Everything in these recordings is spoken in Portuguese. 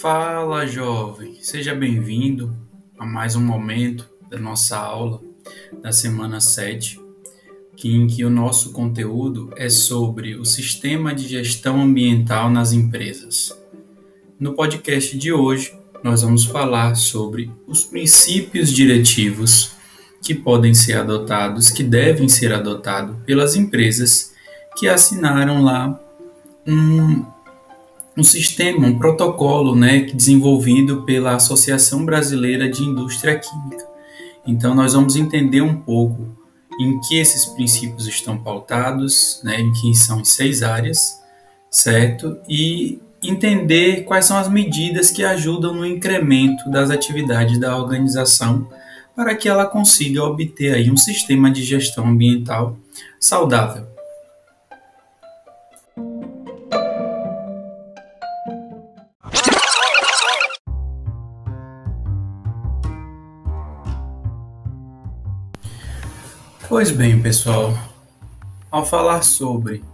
Fala, jovem! Seja bem-vindo a mais um momento da nossa aula da semana 7, em que o nosso conteúdo é sobre o sistema de gestão ambiental nas empresas. No podcast de hoje, nós vamos falar sobre os princípios diretivos que podem ser adotados, que devem ser adotados pelas empresas que assinaram lá um um sistema, um protocolo né, desenvolvido pela Associação Brasileira de Indústria Química. Então, nós vamos entender um pouco em que esses princípios estão pautados, né, em que são em seis áreas, certo? E entender quais são as medidas que ajudam no incremento das atividades da organização para que ela consiga obter aí um sistema de gestão ambiental saudável. Pois bem, pessoal, ao falar sobre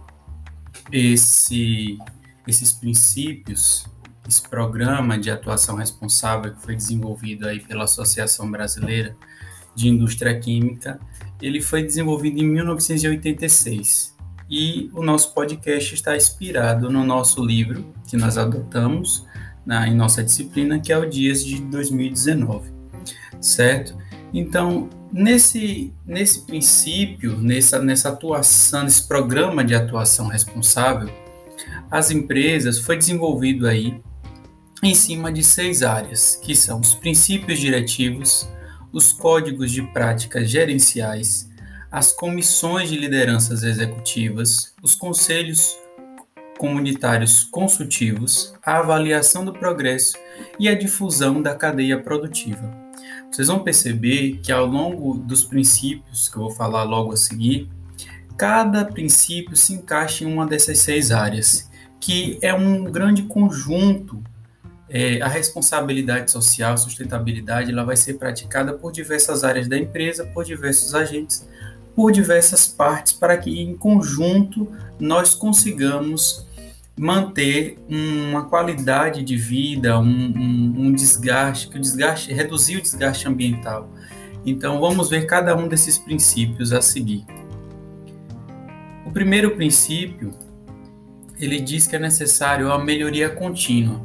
esse, esses princípios, esse programa de atuação responsável que foi desenvolvido aí pela Associação Brasileira de Indústria Química, ele foi desenvolvido em 1986 e o nosso podcast está inspirado no nosso livro que nós adotamos na, em nossa disciplina, que é o Dias de 2019, certo? Então, nesse, nesse princípio, nessa, nessa atuação, nesse programa de atuação responsável, as empresas foi desenvolvido aí em cima de seis áreas, que são os princípios diretivos, os códigos de práticas gerenciais, as comissões de lideranças executivas, os conselhos comunitários consultivos, a avaliação do progresso e a difusão da cadeia produtiva. Vocês vão perceber que ao longo dos princípios que eu vou falar logo a seguir, cada princípio se encaixa em uma dessas seis áreas, que é um grande conjunto. É, a responsabilidade social, sustentabilidade, ela vai ser praticada por diversas áreas da empresa, por diversos agentes, por diversas partes, para que em conjunto nós consigamos manter uma qualidade de vida, um, um, um desgaste, que o desgaste, reduzir o desgaste ambiental. Então vamos ver cada um desses princípios a seguir. O primeiro princípio, ele diz que é necessário a melhoria contínua.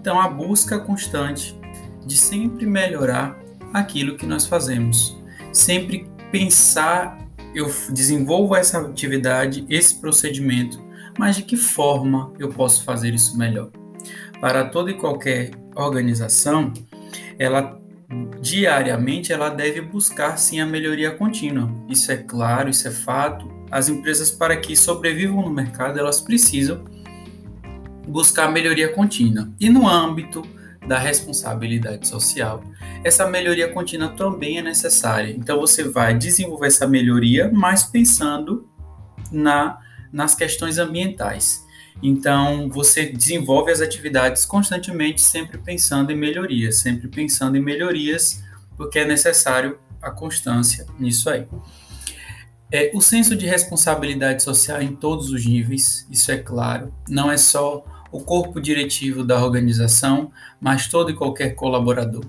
Então a busca constante de sempre melhorar aquilo que nós fazemos, sempre pensar, eu desenvolvo essa atividade, esse procedimento mas de que forma eu posso fazer isso melhor? Para toda e qualquer organização, ela diariamente ela deve buscar sim a melhoria contínua. Isso é claro, isso é fato. As empresas para que sobrevivam no mercado, elas precisam buscar a melhoria contínua. E no âmbito da responsabilidade social, essa melhoria contínua também é necessária. Então você vai desenvolver essa melhoria, mas pensando na nas questões ambientais. Então, você desenvolve as atividades constantemente, sempre pensando em melhorias, sempre pensando em melhorias, porque é necessário a constância nisso aí. É, o senso de responsabilidade social em todos os níveis, isso é claro, não é só o corpo diretivo da organização, mas todo e qualquer colaborador.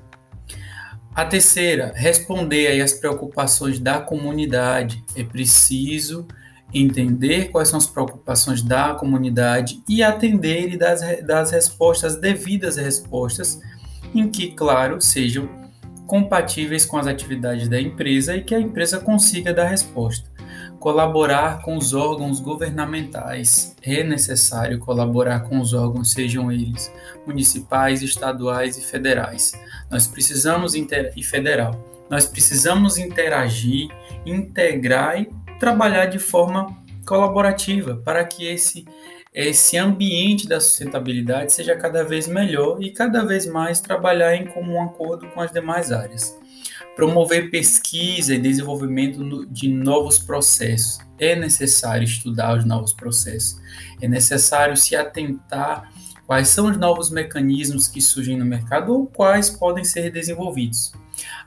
A terceira, responder às preocupações da comunidade. É preciso entender quais são as preocupações da comunidade e atender e dar as, respostas, devidas respostas, em que, claro, sejam compatíveis com as atividades da empresa e que a empresa consiga dar resposta. Colaborar com os órgãos governamentais. É necessário colaborar com os órgãos, sejam eles municipais, estaduais e federais. Nós precisamos e federal. Nós precisamos interagir, integrar e trabalhar de forma colaborativa para que esse esse ambiente da sustentabilidade seja cada vez melhor e cada vez mais trabalhar em comum acordo com as demais áreas. Promover pesquisa e desenvolvimento de novos processos. É necessário estudar os novos processos. É necessário se atentar quais são os novos mecanismos que surgem no mercado ou quais podem ser desenvolvidos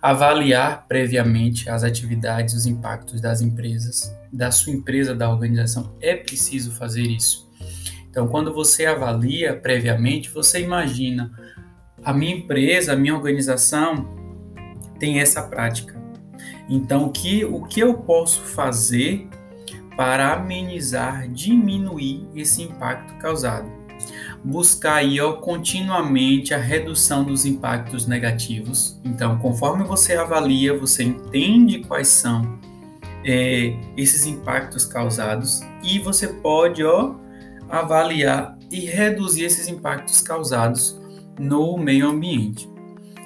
avaliar previamente as atividades, os impactos das empresas, da sua empresa, da organização. É preciso fazer isso. Então, quando você avalia previamente, você imagina a minha empresa, a minha organização tem essa prática. Então, que, o que eu posso fazer para amenizar, diminuir esse impacto causado? Buscar aí, ó, continuamente a redução dos impactos negativos. Então, conforme você avalia, você entende quais são é, esses impactos causados e você pode ó, avaliar e reduzir esses impactos causados no meio ambiente,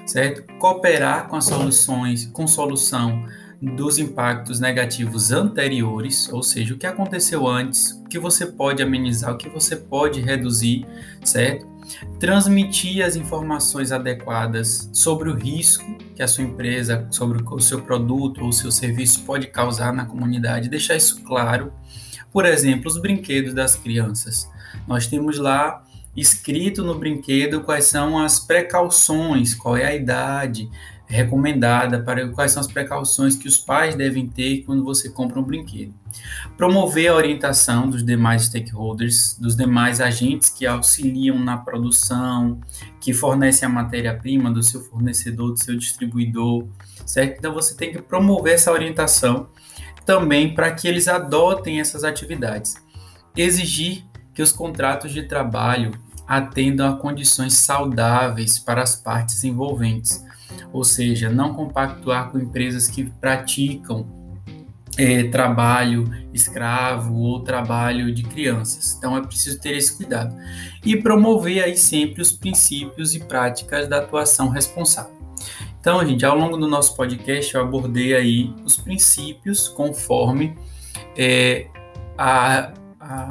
certo? Cooperar com as soluções, com solução dos impactos negativos anteriores, ou seja, o que aconteceu antes, o que você pode amenizar, o que você pode reduzir, certo? Transmitir as informações adequadas sobre o risco que a sua empresa, sobre o seu produto ou o seu serviço pode causar na comunidade, deixar isso claro. Por exemplo, os brinquedos das crianças. Nós temos lá escrito no brinquedo quais são as precauções, qual é a idade recomendada, para quais são as precauções que os pais devem ter quando você compra um brinquedo. Promover a orientação dos demais stakeholders, dos demais agentes que auxiliam na produção, que fornecem a matéria-prima do seu fornecedor, do seu distribuidor, certo? Então você tem que promover essa orientação também para que eles adotem essas atividades. Exigir que os contratos de trabalho atendam a condições saudáveis para as partes envolventes, ou seja, não compactuar com empresas que praticam é, trabalho escravo ou trabalho de crianças. Então é preciso ter esse cuidado e promover aí sempre os princípios e práticas da atuação responsável. Então, gente, ao longo do nosso podcast eu abordei aí os princípios conforme é, a, a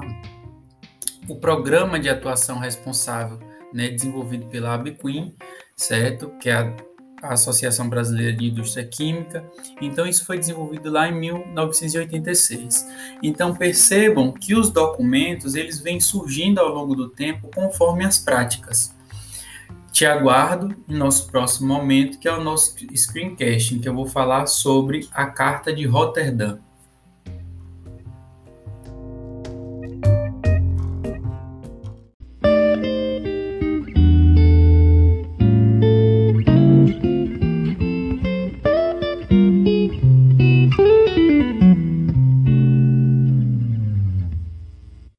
o programa de atuação responsável, né, desenvolvido pela ABQUIM, certo? Que é a, a Associação Brasileira de Indústria Química. Então, isso foi desenvolvido lá em 1986. Então, percebam que os documentos, eles vêm surgindo ao longo do tempo conforme as práticas. Te aguardo em nosso próximo momento, que é o nosso screencast, em que eu vou falar sobre a Carta de Roterdã.